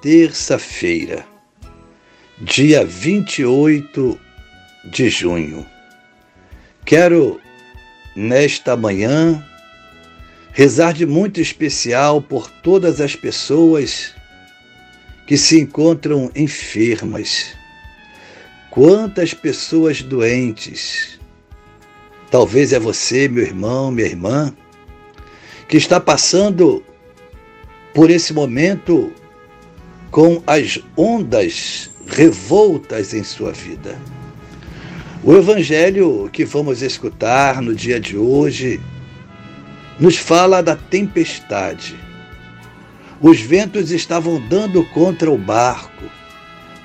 terça-feira, dia 28 de junho. Quero, nesta manhã, rezar de muito especial por todas as pessoas que se encontram enfermas. Quantas pessoas doentes. Talvez é você, meu irmão, minha irmã, que está passando por esse momento com as ondas revoltas em sua vida. O evangelho que vamos escutar no dia de hoje nos fala da tempestade. Os ventos estavam dando contra o barco.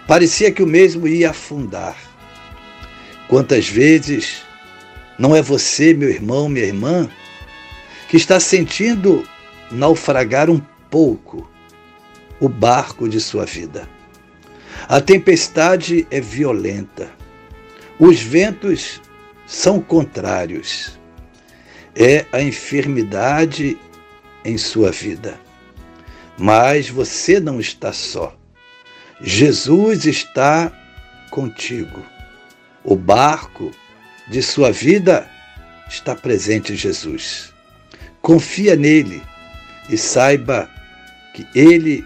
Parecia que o mesmo ia afundar. Quantas vezes não é você, meu irmão, minha irmã, que está sentindo naufragar um pouco o barco de sua vida. A tempestade é violenta. Os ventos são contrários. É a enfermidade em sua vida. Mas você não está só. Jesus está contigo. O barco de sua vida está presente Jesus. Confia nele e saiba que ele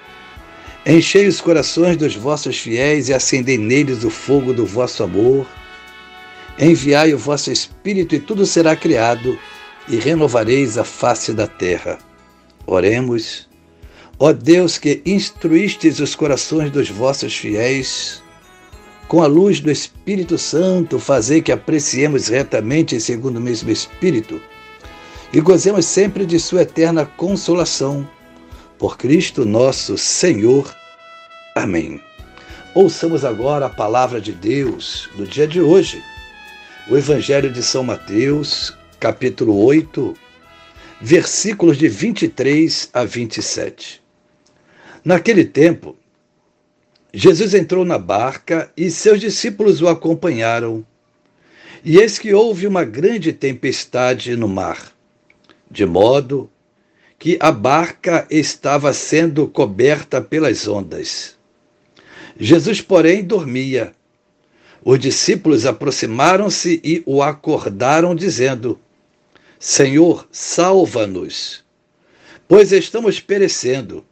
Enchei os corações dos vossos fiéis e acendei neles o fogo do vosso amor. Enviai o vosso Espírito e tudo será criado, e renovareis a face da terra. Oremos. Ó Deus que instruístes os corações dos vossos fiéis, com a luz do Espírito Santo, fazei que apreciemos retamente segundo o mesmo Espírito e gozemos sempre de Sua eterna consolação por Cristo nosso Senhor. Amém. Ouçamos agora a palavra de Deus do dia de hoje. O Evangelho de São Mateus, capítulo 8, versículos de 23 a 27. Naquele tempo, Jesus entrou na barca e seus discípulos o acompanharam. E eis que houve uma grande tempestade no mar, de modo que a barca estava sendo coberta pelas ondas. Jesus, porém, dormia. Os discípulos aproximaram-se e o acordaram, dizendo: Senhor, salva-nos, pois estamos perecendo.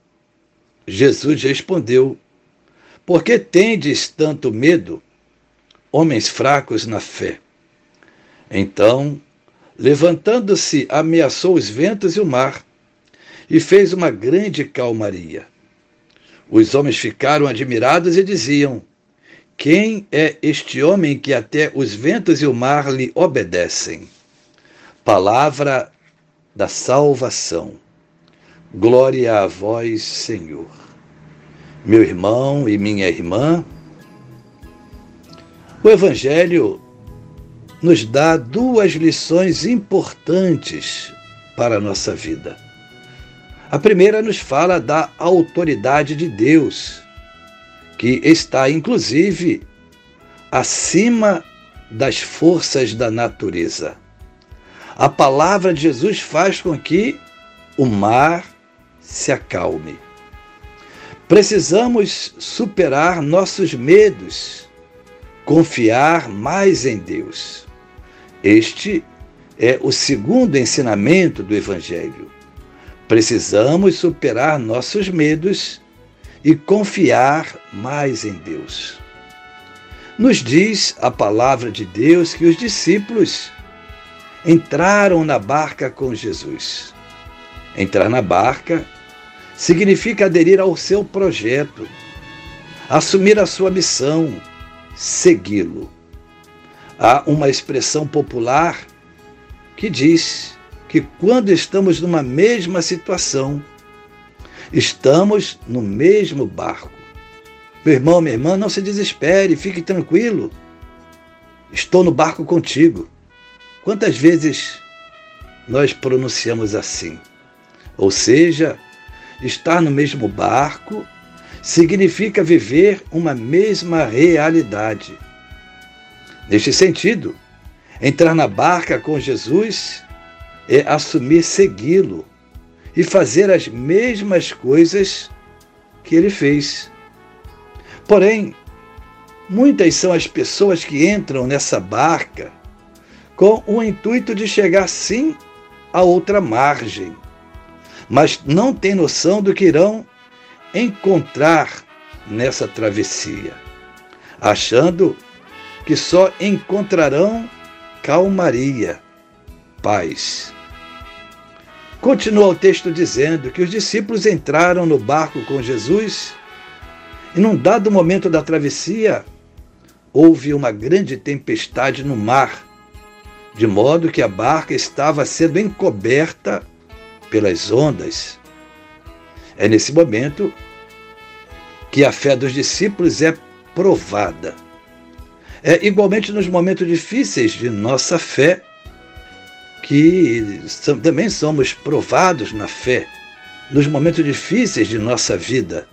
Jesus respondeu: Por que tendes tanto medo, homens fracos na fé? Então, levantando-se, ameaçou os ventos e o mar e fez uma grande calmaria. Os homens ficaram admirados e diziam: Quem é este homem que até os ventos e o mar lhe obedecem? Palavra da salvação. Glória a vós, Senhor. Meu irmão e minha irmã, o Evangelho nos dá duas lições importantes para a nossa vida. A primeira nos fala da autoridade de Deus, que está inclusive acima das forças da natureza. A palavra de Jesus faz com que o mar se acalme. Precisamos superar nossos medos, confiar mais em Deus. Este é o segundo ensinamento do Evangelho. Precisamos superar nossos medos e confiar mais em Deus. Nos diz a palavra de Deus que os discípulos entraram na barca com Jesus. Entrar na barca significa aderir ao seu projeto, assumir a sua missão, segui-lo. Há uma expressão popular que diz que quando estamos numa mesma situação, estamos no mesmo barco. Meu irmão, minha irmã, não se desespere, fique tranquilo. Estou no barco contigo. Quantas vezes nós pronunciamos assim? Ou seja, estar no mesmo barco significa viver uma mesma realidade. Neste sentido, entrar na barca com Jesus é assumir segui-lo e fazer as mesmas coisas que ele fez. Porém, muitas são as pessoas que entram nessa barca com o intuito de chegar sim a outra margem mas não têm noção do que irão encontrar nessa travessia, achando que só encontrarão calmaria, paz. Continua o texto dizendo que os discípulos entraram no barco com Jesus e, num dado momento da travessia, houve uma grande tempestade no mar, de modo que a barca estava sendo encoberta pelas ondas. É nesse momento que a fé dos discípulos é provada. É igualmente nos momentos difíceis de nossa fé que também somos provados na fé. Nos momentos difíceis de nossa vida,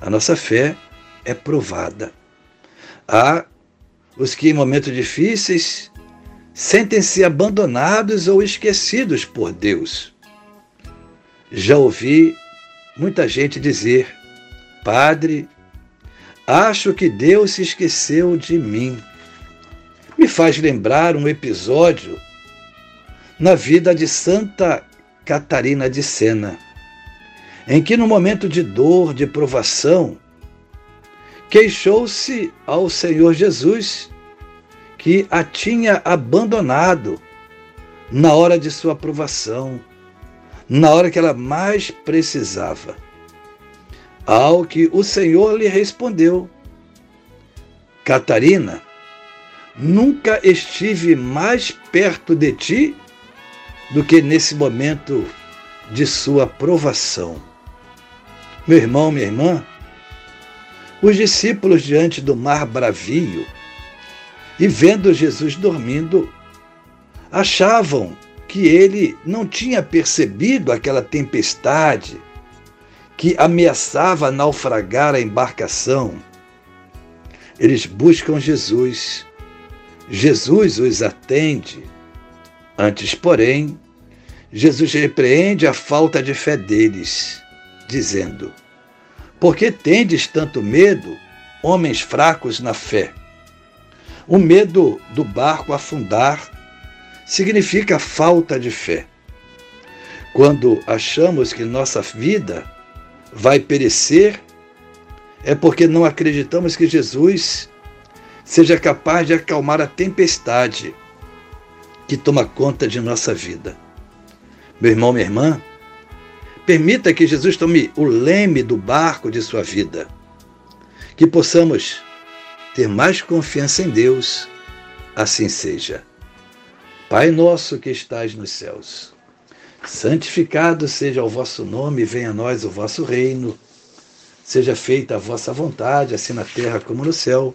a nossa fé é provada. Há os que em momentos difíceis sentem-se abandonados ou esquecidos por Deus. Já ouvi muita gente dizer: Padre, acho que Deus se esqueceu de mim. Me faz lembrar um episódio na vida de Santa Catarina de Sena, em que, no momento de dor, de provação, queixou-se ao Senhor Jesus que a tinha abandonado na hora de sua provação na hora que ela mais precisava. Ao que o Senhor lhe respondeu: Catarina, nunca estive mais perto de ti do que nesse momento de sua provação. Meu irmão, minha irmã, os discípulos diante do mar bravio e vendo Jesus dormindo, achavam que ele não tinha percebido aquela tempestade que ameaçava naufragar a embarcação. Eles buscam Jesus. Jesus os atende. Antes, porém, Jesus repreende a falta de fé deles, dizendo: Por que tendes tanto medo, homens fracos na fé? O medo do barco afundar significa falta de fé. Quando achamos que nossa vida vai perecer, é porque não acreditamos que Jesus seja capaz de acalmar a tempestade que toma conta de nossa vida. Meu irmão, minha irmã, permita que Jesus tome o leme do barco de sua vida, que possamos ter mais confiança em Deus, assim seja. Pai nosso que estais nos céus, santificado seja o vosso nome, venha a nós o vosso reino. Seja feita a vossa vontade, assim na terra como no céu.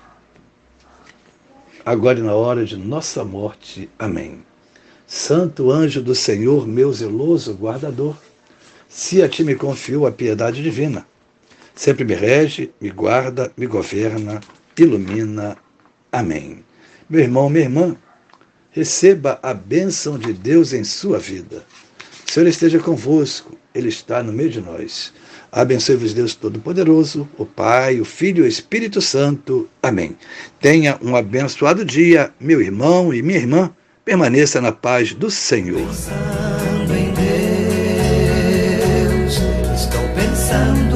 agora e na hora de nossa morte. Amém. Santo anjo do Senhor, meu zeloso guardador, se a ti me confio a piedade divina, sempre me rege, me guarda, me governa. ilumina. Amém. Meu irmão, minha irmã, receba a bênção de Deus em sua vida. O Senhor esteja convosco, Ele está no meio de nós. Abençoe-vos Deus Todo-Poderoso, o Pai, o Filho e o Espírito Santo. Amém. Tenha um abençoado dia, meu irmão e minha irmã. Permaneça na paz do Senhor. Pensando em Deus, estou pensando